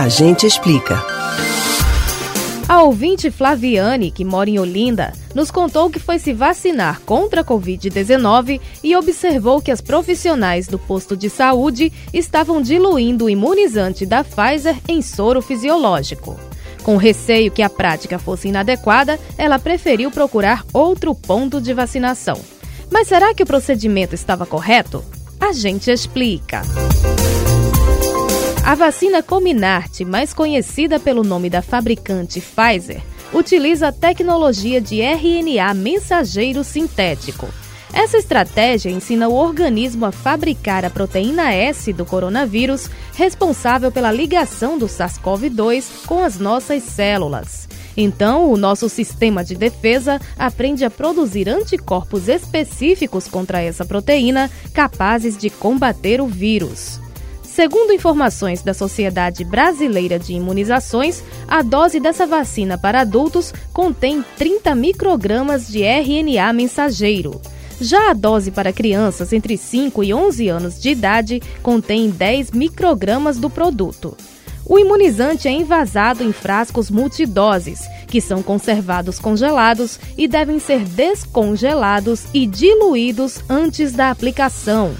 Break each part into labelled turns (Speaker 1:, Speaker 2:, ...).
Speaker 1: A gente explica.
Speaker 2: A ouvinte Flaviane, que mora em Olinda, nos contou que foi se vacinar contra a Covid-19 e observou que as profissionais do posto de saúde estavam diluindo o imunizante da Pfizer em soro fisiológico. Com receio que a prática fosse inadequada, ela preferiu procurar outro ponto de vacinação. Mas será que o procedimento estava correto? A gente explica. A vacina Comirnaty, mais conhecida pelo nome da fabricante Pfizer, utiliza a tecnologia de RNA mensageiro sintético. Essa estratégia ensina o organismo a fabricar a proteína S do coronavírus, responsável pela ligação do SARS-CoV-2 com as nossas células. Então, o nosso sistema de defesa aprende a produzir anticorpos específicos contra essa proteína, capazes de combater o vírus. Segundo informações da Sociedade Brasileira de Imunizações, a dose dessa vacina para adultos contém 30 microgramas de RNA mensageiro. Já a dose para crianças entre 5 e 11 anos de idade contém 10 microgramas do produto. O imunizante é envasado em frascos multidoses, que são conservados congelados e devem ser descongelados e diluídos antes da aplicação.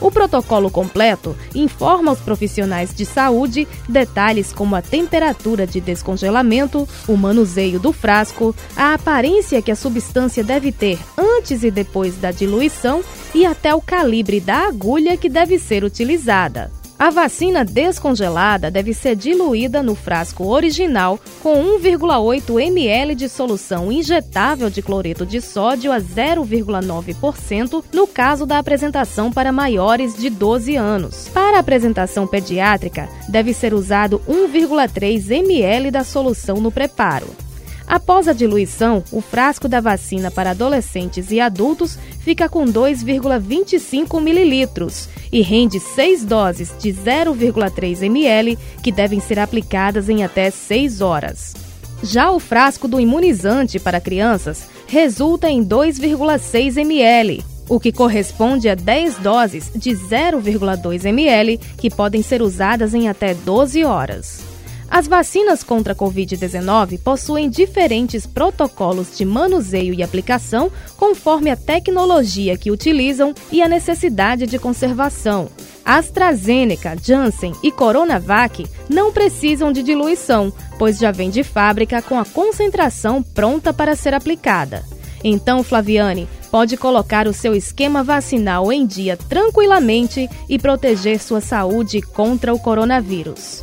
Speaker 2: O protocolo completo informa aos profissionais de saúde detalhes como a temperatura de descongelamento, o manuseio do frasco, a aparência que a substância deve ter antes e depois da diluição e até o calibre da agulha que deve ser utilizada. A vacina descongelada deve ser diluída no frasco original com 1,8 ml de solução injetável de cloreto de sódio a 0,9% no caso da apresentação para maiores de 12 anos. Para a apresentação pediátrica, deve ser usado 1,3 ml da solução no preparo. Após a diluição, o frasco da vacina para adolescentes e adultos fica com 2,25 mililitros e rende seis doses de 0,3 ml que devem ser aplicadas em até 6 horas. Já o frasco do imunizante para crianças resulta em 2,6 ml, o que corresponde a 10 doses de 0,2 ml que podem ser usadas em até 12 horas. As vacinas contra a Covid-19 possuem diferentes protocolos de manuseio e aplicação conforme a tecnologia que utilizam e a necessidade de conservação. AstraZeneca, Janssen e Coronavac não precisam de diluição, pois já vem de fábrica com a concentração pronta para ser aplicada. Então, Flaviane, pode colocar o seu esquema vacinal em dia tranquilamente e proteger sua saúde contra o coronavírus.